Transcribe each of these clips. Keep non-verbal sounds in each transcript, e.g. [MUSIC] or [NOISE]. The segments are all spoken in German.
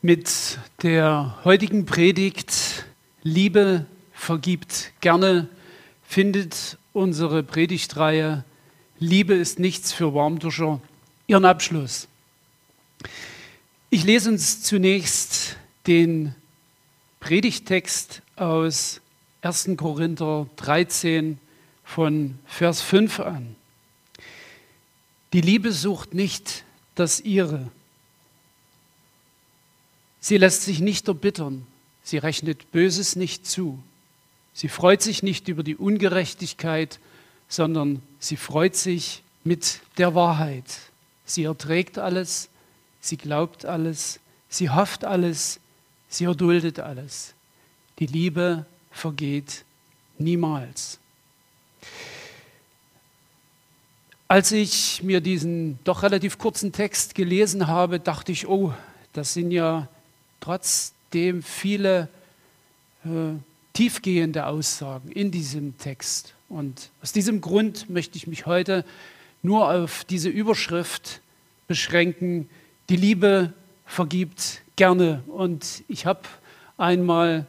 Mit der heutigen Predigt Liebe vergibt gerne findet unsere Predigtreihe Liebe ist nichts für Warmduscher ihren Abschluss. Ich lese uns zunächst den Predigtext aus 1. Korinther 13 von Vers 5 an. Die Liebe sucht nicht das ihre Sie lässt sich nicht erbittern, sie rechnet Böses nicht zu. Sie freut sich nicht über die Ungerechtigkeit, sondern sie freut sich mit der Wahrheit. Sie erträgt alles, sie glaubt alles, sie hofft alles, sie erduldet alles. Die Liebe vergeht niemals. Als ich mir diesen doch relativ kurzen Text gelesen habe, dachte ich, oh, das sind ja trotzdem viele äh, tiefgehende Aussagen in diesem Text. Und aus diesem Grund möchte ich mich heute nur auf diese Überschrift beschränken, die Liebe vergibt gerne. Und ich habe einmal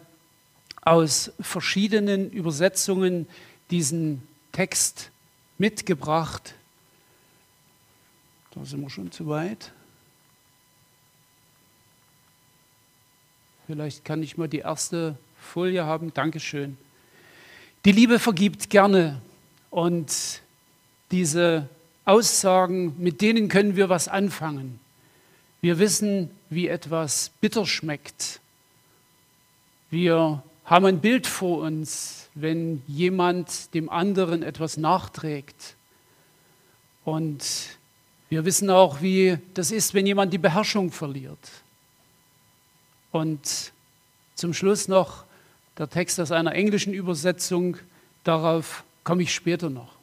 aus verschiedenen Übersetzungen diesen Text mitgebracht. Da sind wir schon zu weit. Vielleicht kann ich mal die erste Folie haben. Dankeschön. Die Liebe vergibt gerne. Und diese Aussagen, mit denen können wir was anfangen. Wir wissen, wie etwas bitter schmeckt. Wir haben ein Bild vor uns, wenn jemand dem anderen etwas nachträgt. Und wir wissen auch, wie das ist, wenn jemand die Beherrschung verliert. Und zum Schluss noch der Text aus einer englischen Übersetzung. Darauf komme ich später noch.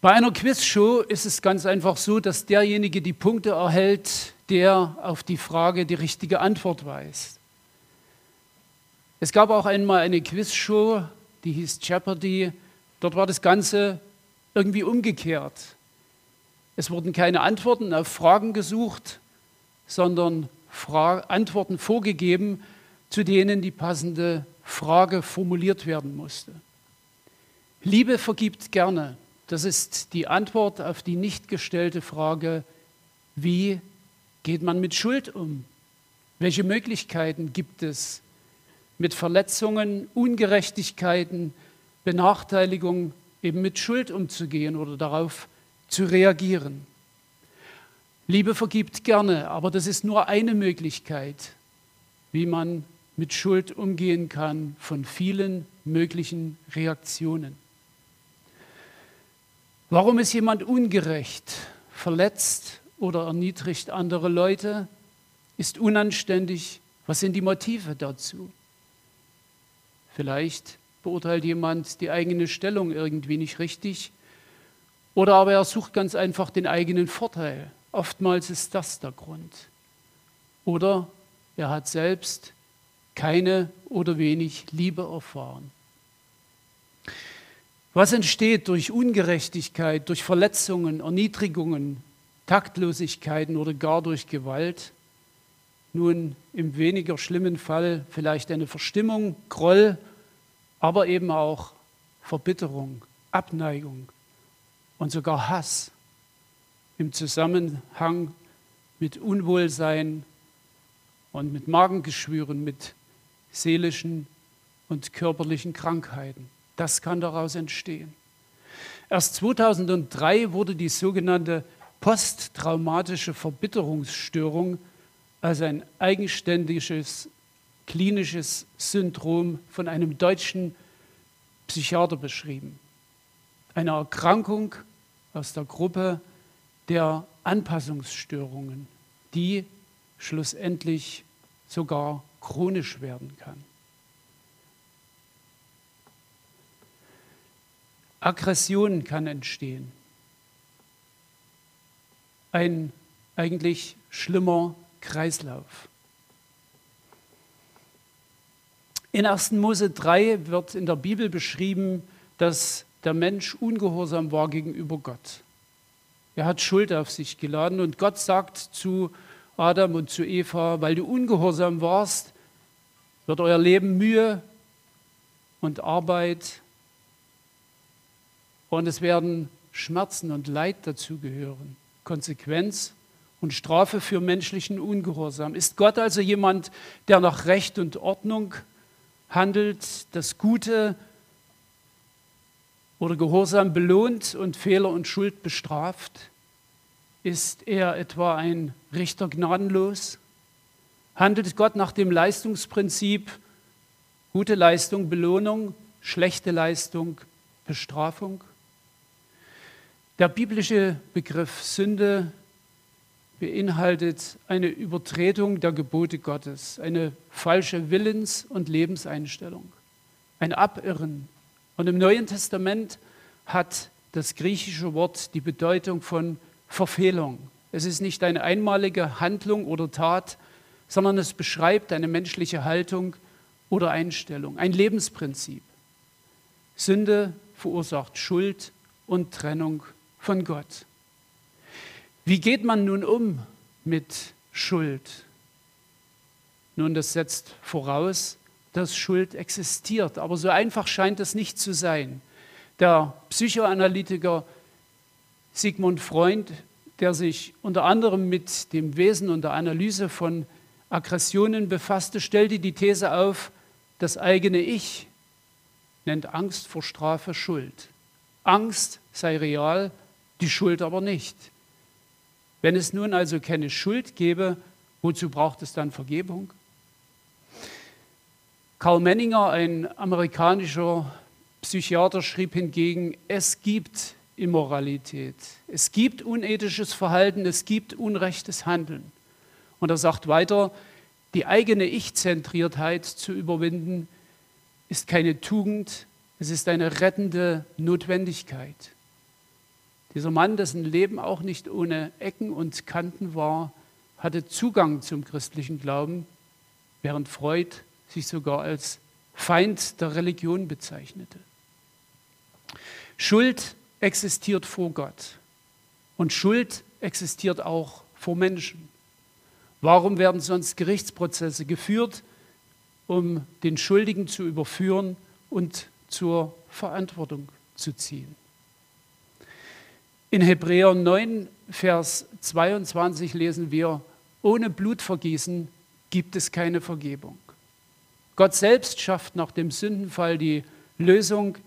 Bei einer Quizshow ist es ganz einfach so, dass derjenige die Punkte erhält, der auf die Frage die richtige Antwort weiß. Es gab auch einmal eine Quizshow, die hieß Jeopardy. Dort war das Ganze irgendwie umgekehrt. Es wurden keine Antworten auf Fragen gesucht, sondern Fra Antworten vorgegeben, zu denen die passende Frage formuliert werden musste. Liebe vergibt gerne. Das ist die Antwort auf die nicht gestellte Frage, wie geht man mit Schuld um? Welche Möglichkeiten gibt es, mit Verletzungen, Ungerechtigkeiten, Benachteiligung eben mit Schuld umzugehen oder darauf zu reagieren? Liebe vergibt gerne, aber das ist nur eine Möglichkeit, wie man mit Schuld umgehen kann von vielen möglichen Reaktionen. Warum ist jemand ungerecht, verletzt oder erniedrigt andere Leute, ist unanständig? Was sind die Motive dazu? Vielleicht beurteilt jemand die eigene Stellung irgendwie nicht richtig oder aber er sucht ganz einfach den eigenen Vorteil. Oftmals ist das der Grund. Oder er hat selbst keine oder wenig Liebe erfahren. Was entsteht durch Ungerechtigkeit, durch Verletzungen, Erniedrigungen, Taktlosigkeiten oder gar durch Gewalt? Nun, im weniger schlimmen Fall vielleicht eine Verstimmung, Groll, aber eben auch Verbitterung, Abneigung und sogar Hass im Zusammenhang mit Unwohlsein und mit Magengeschwüren, mit seelischen und körperlichen Krankheiten. Das kann daraus entstehen. Erst 2003 wurde die sogenannte posttraumatische Verbitterungsstörung als ein eigenständiges klinisches Syndrom von einem deutschen Psychiater beschrieben. Eine Erkrankung aus der Gruppe der Anpassungsstörungen, die schlussendlich sogar chronisch werden kann. Aggression kann entstehen. Ein eigentlich schlimmer Kreislauf. In 1. Mose 3 wird in der Bibel beschrieben, dass der Mensch ungehorsam war gegenüber Gott. Er hat Schuld auf sich geladen und Gott sagt zu Adam und zu Eva, weil du ungehorsam warst, wird euer Leben Mühe und Arbeit und es werden Schmerzen und Leid dazugehören. Konsequenz und Strafe für menschlichen Ungehorsam. Ist Gott also jemand, der nach Recht und Ordnung handelt, das Gute oder Gehorsam belohnt und Fehler und Schuld bestraft? Ist er etwa ein Richter gnadenlos? Handelt Gott nach dem Leistungsprinzip gute Leistung Belohnung, schlechte Leistung Bestrafung? Der biblische Begriff Sünde beinhaltet eine Übertretung der Gebote Gottes, eine falsche Willens- und Lebenseinstellung, ein Abirren. Und im Neuen Testament hat das griechische Wort die Bedeutung von Verfehlung. Es ist nicht eine einmalige Handlung oder Tat, sondern es beschreibt eine menschliche Haltung oder Einstellung, ein Lebensprinzip. Sünde verursacht Schuld und Trennung von Gott. Wie geht man nun um mit Schuld? Nun, das setzt voraus, dass Schuld existiert, aber so einfach scheint es nicht zu sein. Der Psychoanalytiker Sigmund Freund, der sich unter anderem mit dem Wesen und der Analyse von Aggressionen befasste, stellte die These auf, das eigene Ich nennt Angst vor Strafe Schuld. Angst sei real, die Schuld aber nicht. Wenn es nun also keine Schuld gäbe, wozu braucht es dann Vergebung? Karl Menninger, ein amerikanischer Psychiater, schrieb hingegen, es gibt Immoralität, es gibt unethisches Verhalten, es gibt unrechtes Handeln. Und er sagt weiter, die eigene Ich-Zentriertheit zu überwinden, ist keine Tugend, es ist eine rettende Notwendigkeit. Dieser Mann, dessen Leben auch nicht ohne Ecken und Kanten war, hatte Zugang zum christlichen Glauben, während Freud sich sogar als Feind der Religion bezeichnete. Schuld existiert vor Gott und Schuld existiert auch vor Menschen. Warum werden sonst Gerichtsprozesse geführt, um den Schuldigen zu überführen und zur Verantwortung zu ziehen? In Hebräer 9, Vers 22 lesen wir, ohne Blutvergießen gibt es keine Vergebung. Gott selbst schafft nach dem Sündenfall die Lösung,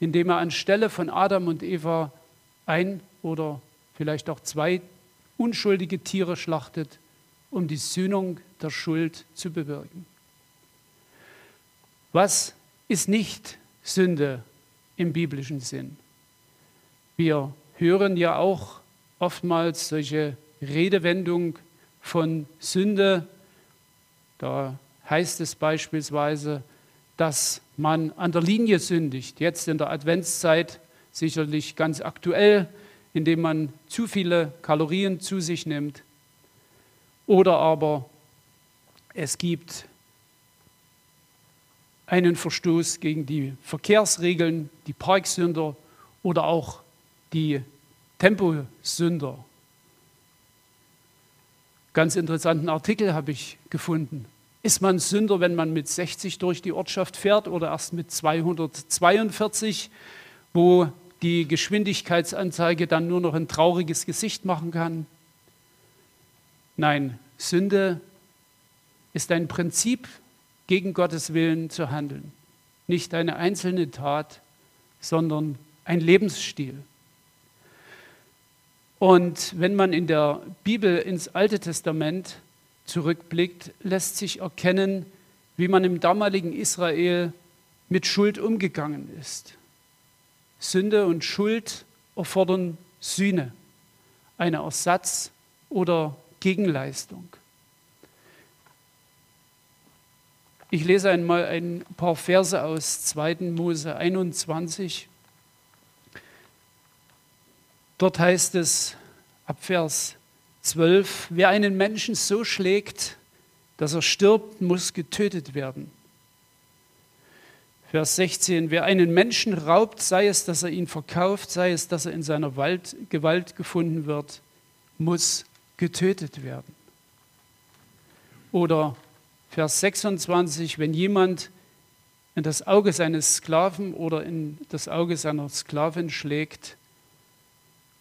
indem er anstelle von Adam und Eva ein oder vielleicht auch zwei unschuldige Tiere schlachtet, um die Sühnung der Schuld zu bewirken. Was ist nicht Sünde im biblischen Sinn? Wir hören ja auch oftmals solche Redewendungen von Sünde. Da heißt es beispielsweise, dass man an der Linie sündigt. Jetzt in der Adventszeit sicherlich ganz aktuell, indem man zu viele Kalorien zu sich nimmt. Oder aber es gibt einen Verstoß gegen die Verkehrsregeln, die Parksünder oder auch die Temposünder. Ganz interessanten Artikel habe ich gefunden. Ist man Sünder, wenn man mit 60 durch die Ortschaft fährt oder erst mit 242, wo die Geschwindigkeitsanzeige dann nur noch ein trauriges Gesicht machen kann? Nein, Sünde ist ein Prinzip, gegen Gottes Willen zu handeln. Nicht eine einzelne Tat, sondern ein Lebensstil. Und wenn man in der Bibel ins Alte Testament zurückblickt, lässt sich erkennen, wie man im damaligen Israel mit Schuld umgegangen ist. Sünde und Schuld erfordern Sühne, eine Ersatz- oder Gegenleistung. Ich lese einmal ein paar Verse aus 2. Mose 21. Dort heißt es ab Vers 12, wer einen Menschen so schlägt, dass er stirbt, muss getötet werden. Vers 16, wer einen Menschen raubt, sei es, dass er ihn verkauft, sei es, dass er in seiner Gewalt gefunden wird, muss getötet werden. Oder Vers 26, wenn jemand in das Auge seines Sklaven oder in das Auge seiner Sklavin schlägt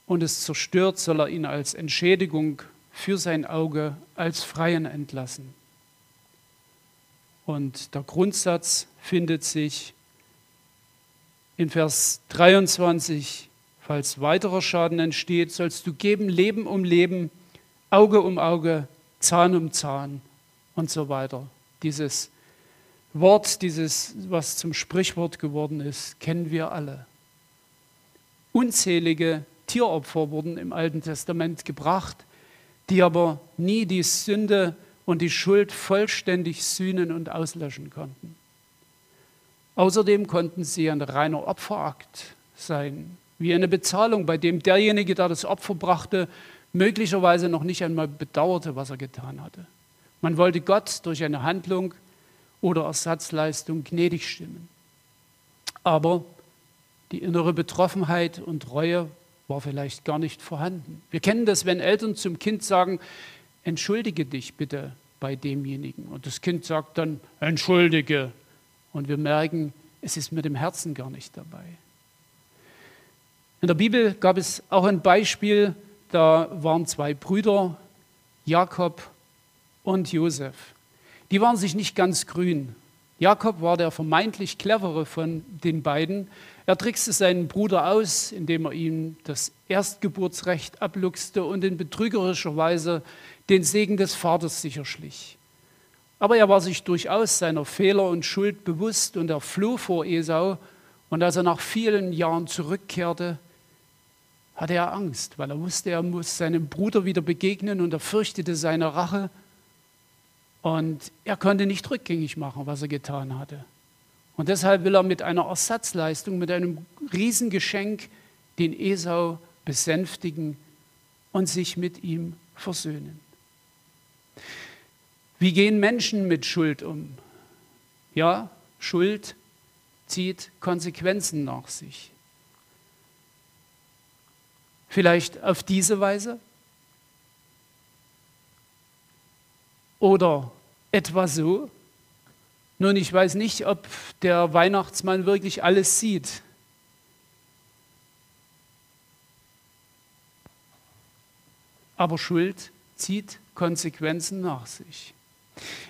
und es zerstört, soll er ihn als Entschädigung für sein Auge als Freien entlassen. Und der Grundsatz findet sich in Vers 23, falls weiterer Schaden entsteht, sollst du geben Leben um Leben, Auge um Auge, Zahn um Zahn und so weiter. Dieses Wort, dieses, was zum Sprichwort geworden ist, kennen wir alle. Unzählige Tieropfer wurden im Alten Testament gebracht, die aber nie die Sünde und die Schuld vollständig sühnen und auslöschen konnten. Außerdem konnten sie ein reiner Opferakt sein, wie eine Bezahlung, bei dem derjenige, der das Opfer brachte, möglicherweise noch nicht einmal bedauerte, was er getan hatte. Man wollte Gott durch eine Handlung oder Ersatzleistung gnädig stimmen. Aber die innere Betroffenheit und Reue war vielleicht gar nicht vorhanden. Wir kennen das, wenn Eltern zum Kind sagen, entschuldige dich bitte bei demjenigen. Und das Kind sagt dann, entschuldige. Und wir merken, es ist mit dem Herzen gar nicht dabei. In der Bibel gab es auch ein Beispiel, da waren zwei Brüder, Jakob und Josef die waren sich nicht ganz grün. Jakob war der vermeintlich clevere von den beiden. Er trickste seinen Bruder aus, indem er ihm das Erstgeburtsrecht abluchste und in betrügerischer Weise den Segen des Vaters sicherschlich. Aber er war sich durchaus seiner Fehler und Schuld bewusst und er floh vor Esau. Und als er nach vielen Jahren zurückkehrte, hatte er Angst, weil er wusste, er muss seinem Bruder wieder begegnen und er fürchtete seine Rache und er konnte nicht rückgängig machen, was er getan hatte. Und deshalb will er mit einer Ersatzleistung, mit einem Riesengeschenk den Esau besänftigen und sich mit ihm versöhnen. Wie gehen Menschen mit Schuld um? Ja, Schuld zieht Konsequenzen nach sich. Vielleicht auf diese Weise, Oder etwa so? Nun, ich weiß nicht, ob der Weihnachtsmann wirklich alles sieht. Aber Schuld zieht Konsequenzen nach sich.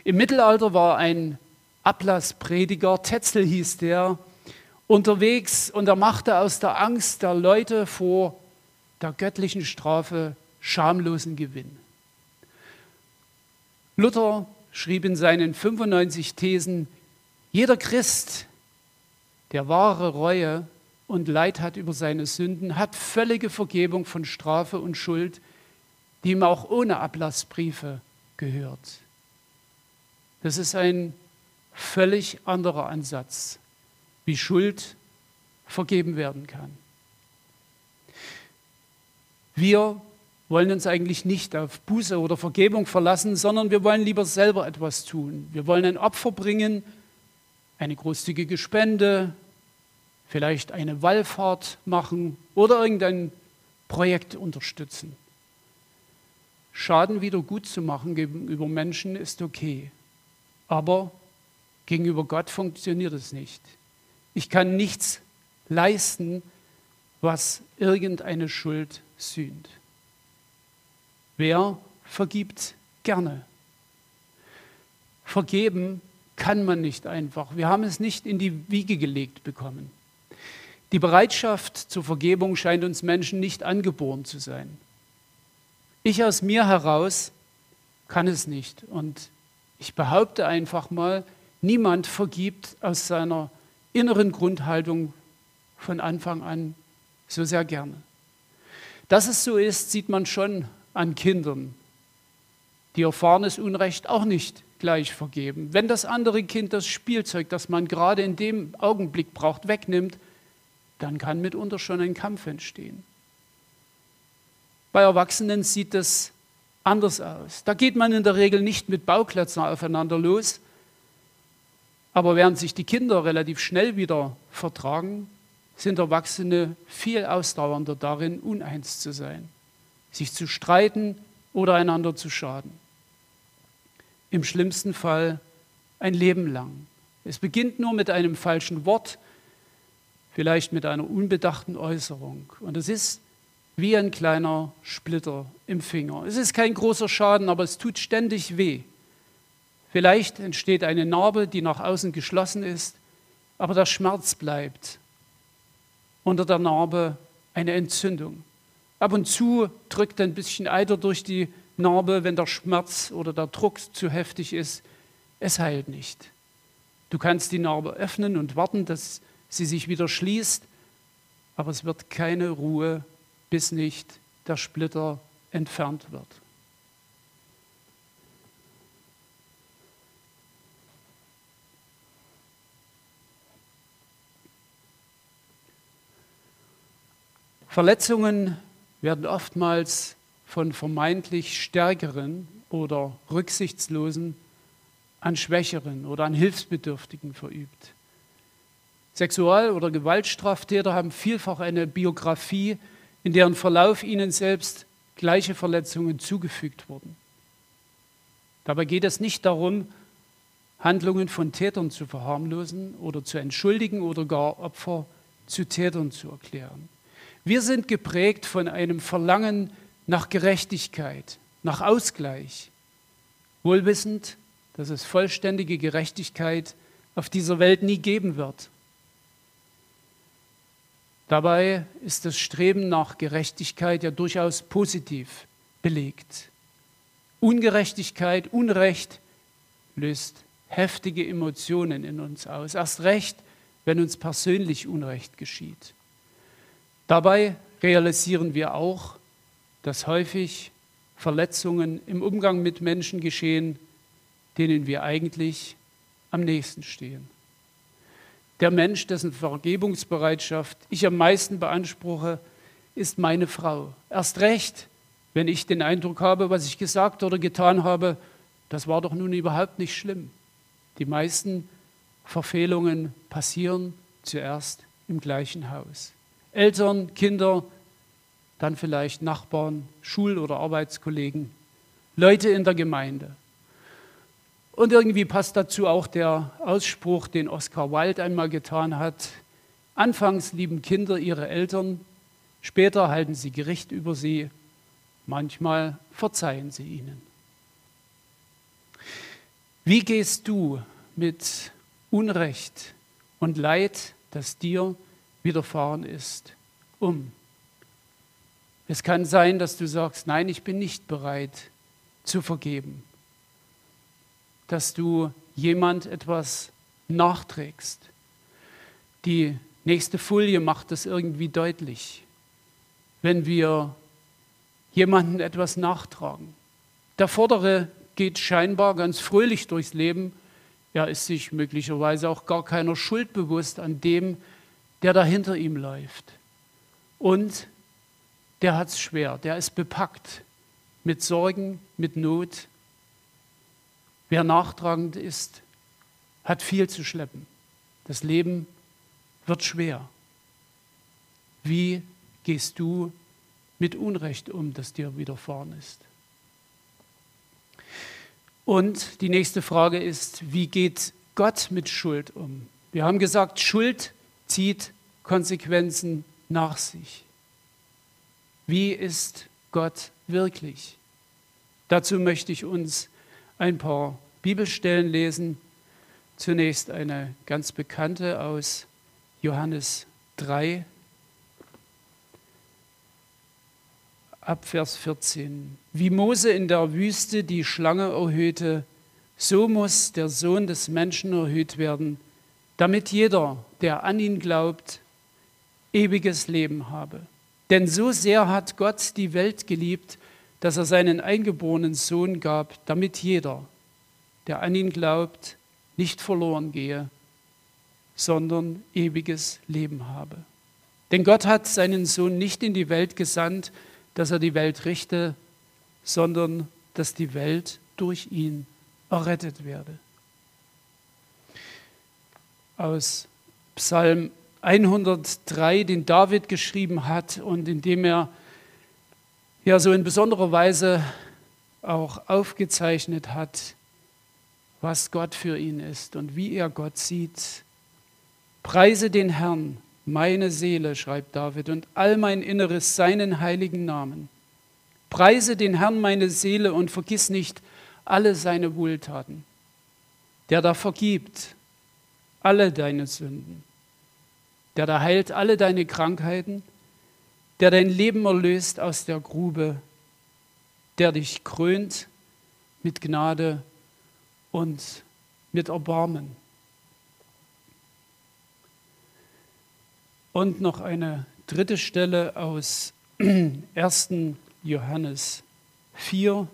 Im Mittelalter war ein Ablassprediger, Tetzel hieß der, unterwegs und er machte aus der Angst der Leute vor der göttlichen Strafe schamlosen Gewinn. Luther schrieb in seinen 95 Thesen, jeder Christ, der wahre Reue und Leid hat über seine Sünden, hat völlige Vergebung von Strafe und Schuld, die ihm auch ohne Ablassbriefe gehört. Das ist ein völlig anderer Ansatz, wie Schuld vergeben werden kann. Wir wollen uns eigentlich nicht auf Buße oder Vergebung verlassen, sondern wir wollen lieber selber etwas tun. Wir wollen ein Opfer bringen, eine großzügige Spende, vielleicht eine Wallfahrt machen oder irgendein Projekt unterstützen. Schaden wieder gut zu machen gegenüber Menschen ist okay, aber gegenüber Gott funktioniert es nicht. Ich kann nichts leisten, was irgendeine Schuld sühnt. Wer vergibt gerne? Vergeben kann man nicht einfach. Wir haben es nicht in die Wiege gelegt bekommen. Die Bereitschaft zur Vergebung scheint uns Menschen nicht angeboren zu sein. Ich aus mir heraus kann es nicht. Und ich behaupte einfach mal, niemand vergibt aus seiner inneren Grundhaltung von Anfang an so sehr gerne. Dass es so ist, sieht man schon an Kindern, die erfahrenes Unrecht auch nicht gleich vergeben. Wenn das andere Kind das Spielzeug, das man gerade in dem Augenblick braucht, wegnimmt, dann kann mitunter schon ein Kampf entstehen. Bei Erwachsenen sieht das anders aus. Da geht man in der Regel nicht mit Bauklötzen aufeinander los, aber während sich die Kinder relativ schnell wieder vertragen, sind Erwachsene viel ausdauernder darin, uneins zu sein sich zu streiten oder einander zu schaden. im schlimmsten Fall ein Leben lang. Es beginnt nur mit einem falschen Wort, vielleicht mit einer unbedachten Äußerung. Und es ist wie ein kleiner Splitter im Finger. Es ist kein großer Schaden, aber es tut ständig weh. Vielleicht entsteht eine Narbe, die nach außen geschlossen ist, aber der Schmerz bleibt. Unter der Narbe eine Entzündung. Ab und zu drückt ein bisschen Eiter durch die Narbe, wenn der Schmerz oder der Druck zu heftig ist. Es heilt nicht. Du kannst die Narbe öffnen und warten, dass sie sich wieder schließt, aber es wird keine Ruhe, bis nicht der Splitter entfernt wird. Verletzungen werden oftmals von vermeintlich Stärkeren oder Rücksichtslosen an Schwächeren oder an Hilfsbedürftigen verübt. Sexual- oder Gewaltstraftäter haben vielfach eine Biografie, in deren Verlauf ihnen selbst gleiche Verletzungen zugefügt wurden. Dabei geht es nicht darum, Handlungen von Tätern zu verharmlosen oder zu entschuldigen oder gar Opfer zu Tätern zu erklären. Wir sind geprägt von einem Verlangen nach Gerechtigkeit, nach Ausgleich, wohlwissend, dass es vollständige Gerechtigkeit auf dieser Welt nie geben wird. Dabei ist das Streben nach Gerechtigkeit ja durchaus positiv belegt. Ungerechtigkeit, Unrecht löst heftige Emotionen in uns aus, erst recht, wenn uns persönlich Unrecht geschieht. Dabei realisieren wir auch, dass häufig Verletzungen im Umgang mit Menschen geschehen, denen wir eigentlich am nächsten stehen. Der Mensch, dessen Vergebungsbereitschaft ich am meisten beanspruche, ist meine Frau. Erst recht, wenn ich den Eindruck habe, was ich gesagt oder getan habe, das war doch nun überhaupt nicht schlimm. Die meisten Verfehlungen passieren zuerst im gleichen Haus. Eltern, Kinder, dann vielleicht Nachbarn, Schul- oder Arbeitskollegen, Leute in der Gemeinde. Und irgendwie passt dazu auch der Ausspruch, den Oscar Wilde einmal getan hat. Anfangs lieben Kinder ihre Eltern, später halten sie Gericht über sie, manchmal verzeihen sie ihnen. Wie gehst du mit Unrecht und Leid, das dir widerfahren ist, um? Es kann sein, dass du sagst, nein, ich bin nicht bereit zu vergeben dass du jemand etwas nachträgst. Die nächste Folie macht das irgendwie deutlich. Wenn wir jemanden etwas nachtragen. Der Vordere geht scheinbar ganz fröhlich durchs Leben. Er ist sich möglicherweise auch gar keiner Schuld bewusst an dem, der da hinter ihm läuft. Und der hat es schwer, der ist bepackt mit Sorgen, mit Not, Wer nachtragend ist, hat viel zu schleppen. Das Leben wird schwer. Wie gehst du mit Unrecht um, das dir widerfahren ist? Und die nächste Frage ist, wie geht Gott mit Schuld um? Wir haben gesagt, Schuld zieht Konsequenzen nach sich. Wie ist Gott wirklich? Dazu möchte ich uns ein paar Bibelstellen lesen. Zunächst eine ganz bekannte aus Johannes 3, ab Vers 14. Wie Mose in der Wüste die Schlange erhöhte, so muss der Sohn des Menschen erhöht werden, damit jeder, der an ihn glaubt, ewiges Leben habe. Denn so sehr hat Gott die Welt geliebt, dass er seinen eingeborenen Sohn gab, damit jeder, der an ihn glaubt, nicht verloren gehe, sondern ewiges Leben habe. Denn Gott hat seinen Sohn nicht in die Welt gesandt, dass er die Welt richte, sondern dass die Welt durch ihn errettet werde. Aus Psalm 103, den David geschrieben hat und in dem er ja so in besonderer Weise auch aufgezeichnet hat, was Gott für ihn ist und wie er Gott sieht. Preise den Herrn, meine Seele, schreibt David, und all mein Inneres seinen heiligen Namen. Preise den Herrn, meine Seele, und vergiss nicht alle seine Wohltaten, der da vergibt alle deine Sünden, der da heilt alle deine Krankheiten, der dein Leben erlöst aus der Grube, der dich krönt mit Gnade und mit Erbarmen. Und noch eine dritte Stelle aus [CLEARS THROAT] 1. Johannes 4,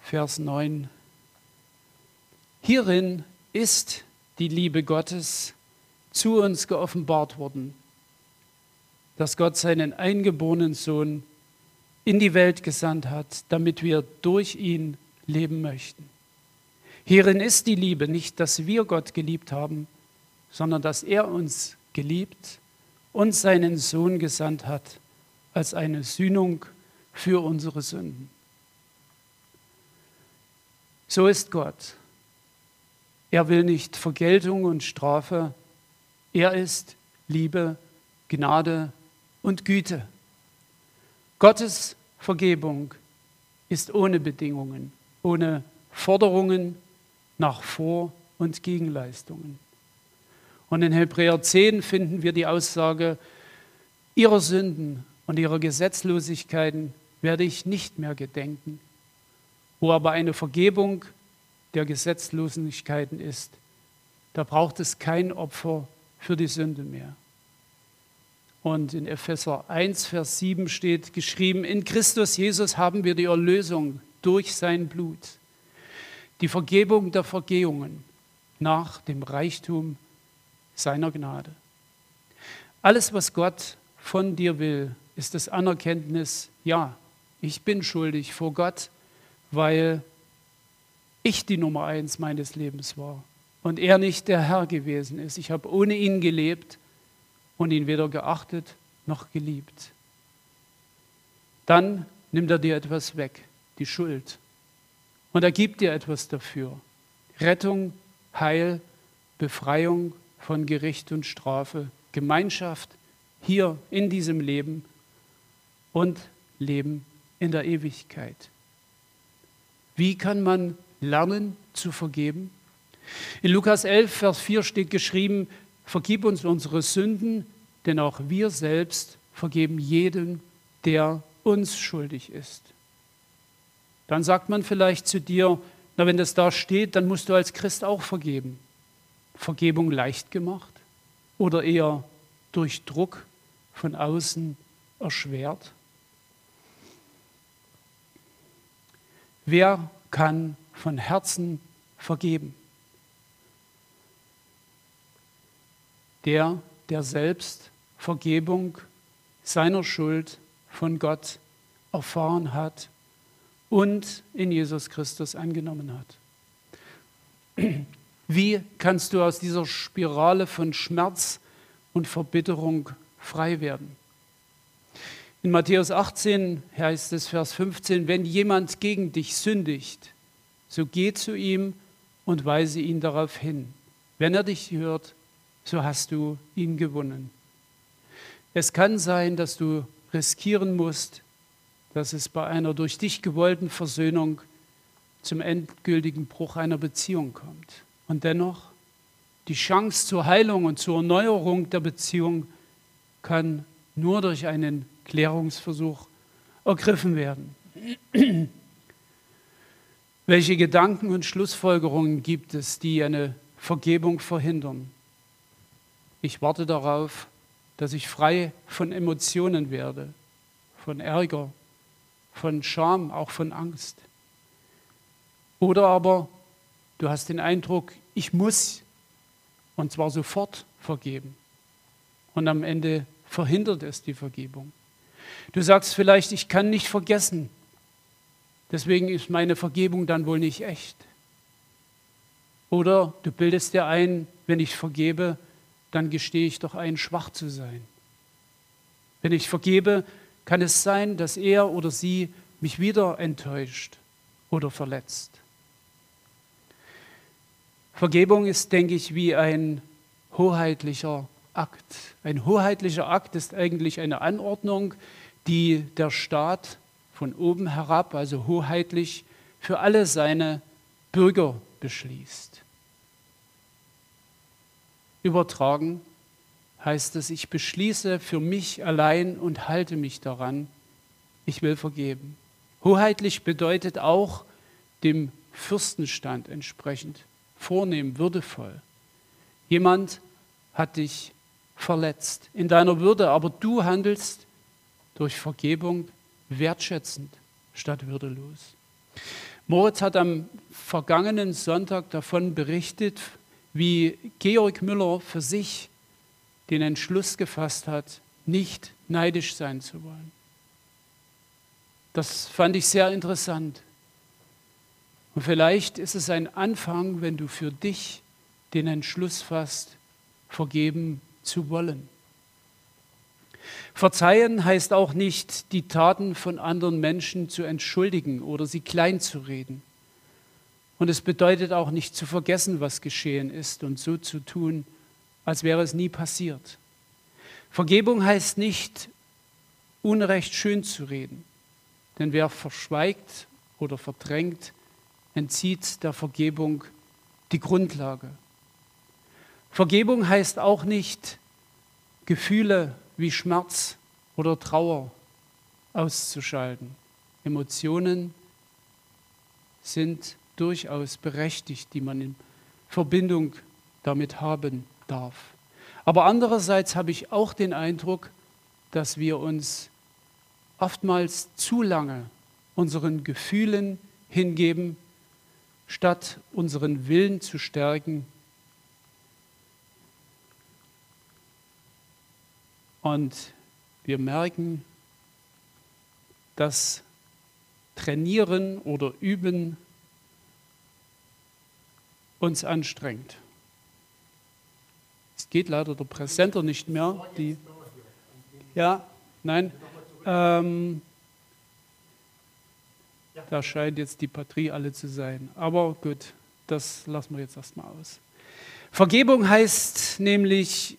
Vers 9. Hierin ist die Liebe Gottes zu uns geoffenbart worden, dass Gott seinen eingeborenen Sohn in die Welt gesandt hat, damit wir durch ihn leben möchten. Hierin ist die Liebe nicht, dass wir Gott geliebt haben, sondern dass er uns geliebt und seinen Sohn gesandt hat als eine Sühnung für unsere Sünden. So ist Gott. Er will nicht Vergeltung und Strafe. Er ist Liebe, Gnade und Güte. Gottes Vergebung ist ohne Bedingungen, ohne Forderungen nach Vor- und Gegenleistungen. Und in Hebräer 10 finden wir die Aussage, ihrer Sünden und ihrer Gesetzlosigkeiten werde ich nicht mehr gedenken. Wo aber eine Vergebung der Gesetzlosigkeiten ist, da braucht es kein Opfer für die Sünde mehr. Und in Epheser 1, Vers 7 steht geschrieben, in Christus Jesus haben wir die Erlösung durch sein Blut, die Vergebung der Vergehungen nach dem Reichtum seiner Gnade. Alles, was Gott von dir will, ist das Anerkenntnis, ja, ich bin schuldig vor Gott, weil ich die Nummer eins meines Lebens war und er nicht der Herr gewesen ist. Ich habe ohne ihn gelebt und ihn weder geachtet noch geliebt. Dann nimmt er dir etwas weg, die Schuld. Und er gibt dir etwas dafür. Rettung, Heil, Befreiung von Gericht und Strafe, Gemeinschaft hier in diesem Leben und Leben in der Ewigkeit. Wie kann man lernen zu vergeben? In Lukas 11, Vers 4 steht geschrieben, vergib uns unsere Sünden, denn auch wir selbst vergeben jedem, der uns schuldig ist. Dann sagt man vielleicht zu dir, na wenn das da steht, dann musst du als Christ auch vergeben. Vergebung leicht gemacht oder eher durch Druck von außen erschwert? Wer kann von Herzen vergeben? Der, der selbst Vergebung seiner Schuld von Gott erfahren hat und in Jesus Christus angenommen hat. Wie kannst du aus dieser Spirale von Schmerz und Verbitterung frei werden? In Matthäus 18 heißt es, Vers 15, wenn jemand gegen dich sündigt, so geh zu ihm und weise ihn darauf hin. Wenn er dich hört, so hast du ihn gewonnen. Es kann sein, dass du riskieren musst, dass es bei einer durch dich gewollten Versöhnung zum endgültigen Bruch einer Beziehung kommt. Und dennoch, die Chance zur Heilung und zur Erneuerung der Beziehung kann nur durch einen Klärungsversuch ergriffen werden. Welche Gedanken und Schlussfolgerungen gibt es, die eine Vergebung verhindern? Ich warte darauf, dass ich frei von Emotionen werde, von Ärger, von Scham, auch von Angst. Oder aber Du hast den Eindruck, ich muss und zwar sofort vergeben. Und am Ende verhindert es die Vergebung. Du sagst vielleicht, ich kann nicht vergessen. Deswegen ist meine Vergebung dann wohl nicht echt. Oder du bildest dir ein, wenn ich vergebe, dann gestehe ich doch ein, schwach zu sein. Wenn ich vergebe, kann es sein, dass er oder sie mich wieder enttäuscht oder verletzt. Vergebung ist, denke ich, wie ein hoheitlicher Akt. Ein hoheitlicher Akt ist eigentlich eine Anordnung, die der Staat von oben herab, also hoheitlich, für alle seine Bürger beschließt. Übertragen heißt es, ich beschließe für mich allein und halte mich daran, ich will vergeben. Hoheitlich bedeutet auch dem Fürstenstand entsprechend, vornehm, würdevoll. Jemand hat dich verletzt in deiner Würde, aber du handelst durch Vergebung wertschätzend statt würdelos. Moritz hat am vergangenen Sonntag davon berichtet, wie Georg Müller für sich den Entschluss gefasst hat, nicht neidisch sein zu wollen. Das fand ich sehr interessant. Und vielleicht ist es ein Anfang, wenn du für dich den Entschluss fasst, vergeben zu wollen. Verzeihen heißt auch nicht, die Taten von anderen Menschen zu entschuldigen oder sie klein zu reden. Und es bedeutet auch nicht zu vergessen, was geschehen ist und so zu tun, als wäre es nie passiert. Vergebung heißt nicht, Unrecht schön zu reden, denn wer verschweigt oder verdrängt, entzieht der Vergebung die Grundlage. Vergebung heißt auch nicht, Gefühle wie Schmerz oder Trauer auszuschalten. Emotionen sind durchaus berechtigt, die man in Verbindung damit haben darf. Aber andererseits habe ich auch den Eindruck, dass wir uns oftmals zu lange unseren Gefühlen hingeben, statt unseren Willen zu stärken. Und wir merken, dass Trainieren oder Üben uns anstrengt. Es geht leider der Präsenter nicht mehr. Die, ja, nein. Ähm, da scheint jetzt die Patrie alle zu sein. Aber gut, das lassen wir jetzt erstmal aus. Vergebung heißt nämlich,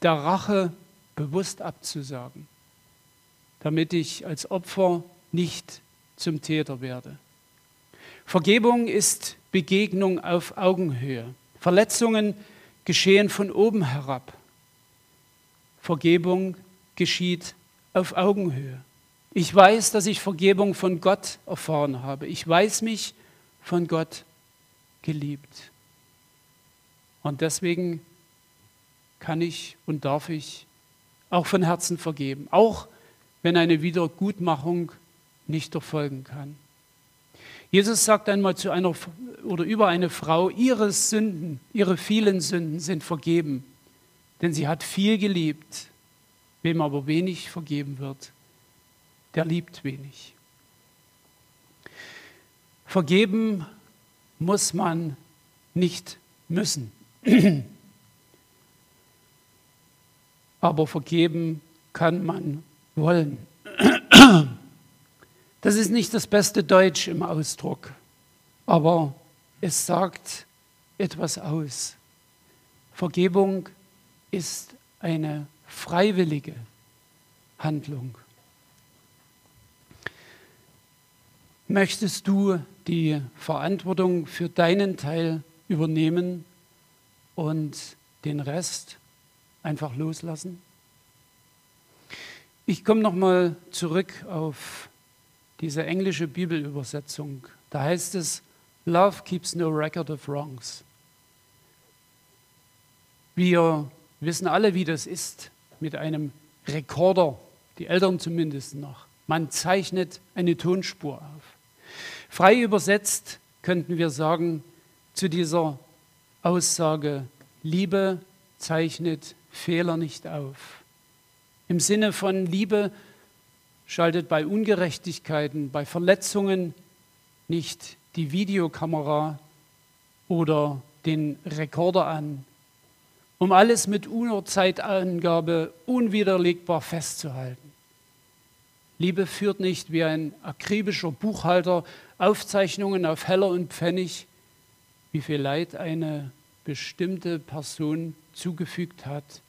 der Rache bewusst abzusagen, damit ich als Opfer nicht zum Täter werde. Vergebung ist Begegnung auf Augenhöhe. Verletzungen geschehen von oben herab. Vergebung geschieht auf Augenhöhe. Ich weiß, dass ich Vergebung von Gott erfahren habe. Ich weiß mich von Gott geliebt. Und deswegen kann ich und darf ich auch von Herzen vergeben, auch wenn eine Wiedergutmachung nicht erfolgen kann. Jesus sagt einmal zu einer oder über eine Frau, ihre Sünden, ihre vielen Sünden sind vergeben, denn sie hat viel geliebt. Wem aber wenig vergeben wird, der liebt wenig. Vergeben muss man nicht müssen. [CLEARS THROAT] Aber vergeben kann man wollen. Das ist nicht das beste Deutsch im Ausdruck, aber es sagt etwas aus. Vergebung ist eine freiwillige Handlung. Möchtest du die Verantwortung für deinen Teil übernehmen und den Rest einfach loslassen? Ich komme nochmal zurück auf diese englische Bibelübersetzung. Da heißt es, Love keeps no record of wrongs. Wir wissen alle, wie das ist mit einem Rekorder, die Eltern zumindest noch. Man zeichnet eine Tonspur auf. Frei übersetzt könnten wir sagen zu dieser Aussage, Liebe zeichnet Fehler nicht auf. Im Sinne von Liebe schaltet bei Ungerechtigkeiten, bei Verletzungen nicht die Videokamera oder den Rekorder an, um alles mit Uhrzeitangabe unwiderlegbar festzuhalten. Liebe führt nicht wie ein akribischer Buchhalter Aufzeichnungen auf Heller und Pfennig, wie viel Leid eine bestimmte Person zugefügt hat,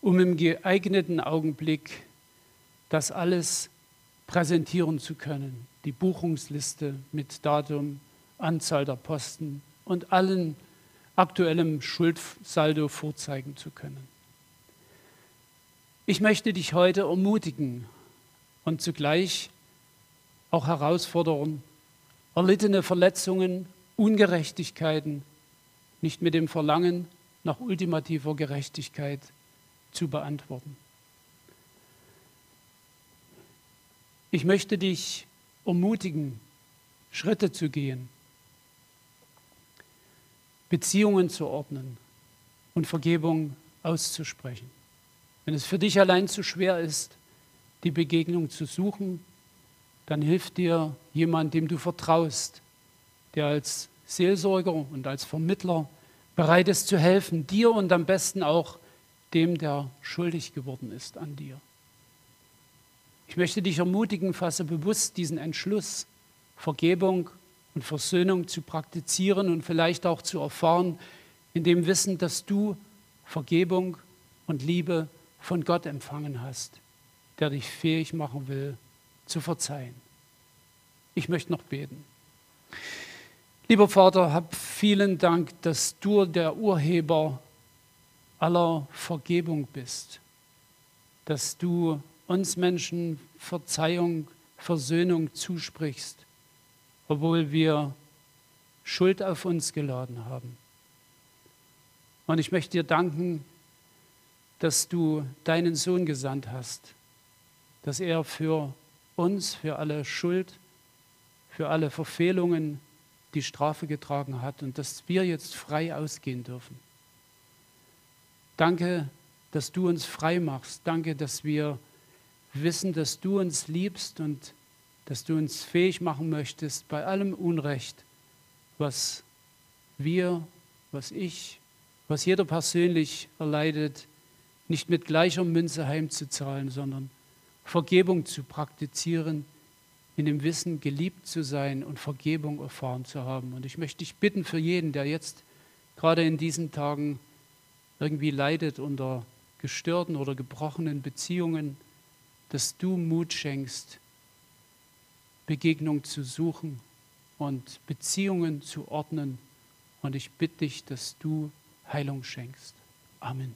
um im geeigneten Augenblick das alles präsentieren zu können. Die Buchungsliste mit Datum, Anzahl der Posten und allen aktuellem Schuldsaldo vorzeigen zu können. Ich möchte dich heute ermutigen und zugleich auch herausfordern, erlittene Verletzungen, Ungerechtigkeiten nicht mit dem Verlangen nach ultimativer Gerechtigkeit zu beantworten. Ich möchte dich ermutigen, Schritte zu gehen, Beziehungen zu ordnen und Vergebung auszusprechen. Wenn es für dich allein zu schwer ist, die Begegnung zu suchen, dann hilft dir jemand, dem du vertraust, der als Seelsorger und als Vermittler bereit ist zu helfen, dir und am besten auch dem, der schuldig geworden ist an dir. Ich möchte dich ermutigen, fasse bewusst diesen Entschluss, Vergebung und Versöhnung zu praktizieren und vielleicht auch zu erfahren, in dem Wissen, dass du Vergebung und Liebe von Gott empfangen hast, der dich fähig machen will, zu verzeihen. Ich möchte noch beten. Lieber Vater, hab vielen Dank, dass du der Urheber aller Vergebung bist, dass du uns Menschen Verzeihung, Versöhnung zusprichst, obwohl wir Schuld auf uns geladen haben. Und ich möchte dir danken, dass du deinen Sohn gesandt hast, dass er für uns, für alle Schuld, für alle Verfehlungen die Strafe getragen hat und dass wir jetzt frei ausgehen dürfen. Danke, dass du uns frei machst. Danke, dass wir wissen, dass du uns liebst und dass du uns fähig machen möchtest, bei allem Unrecht, was wir, was ich, was jeder persönlich erleidet, nicht mit gleicher Münze heimzuzahlen, sondern Vergebung zu praktizieren, in dem Wissen, geliebt zu sein und Vergebung erfahren zu haben. Und ich möchte dich bitten für jeden, der jetzt gerade in diesen Tagen irgendwie leidet unter gestörten oder gebrochenen Beziehungen, dass du Mut schenkst, Begegnung zu suchen und Beziehungen zu ordnen. Und ich bitte dich, dass du Heilung schenkst. Amen.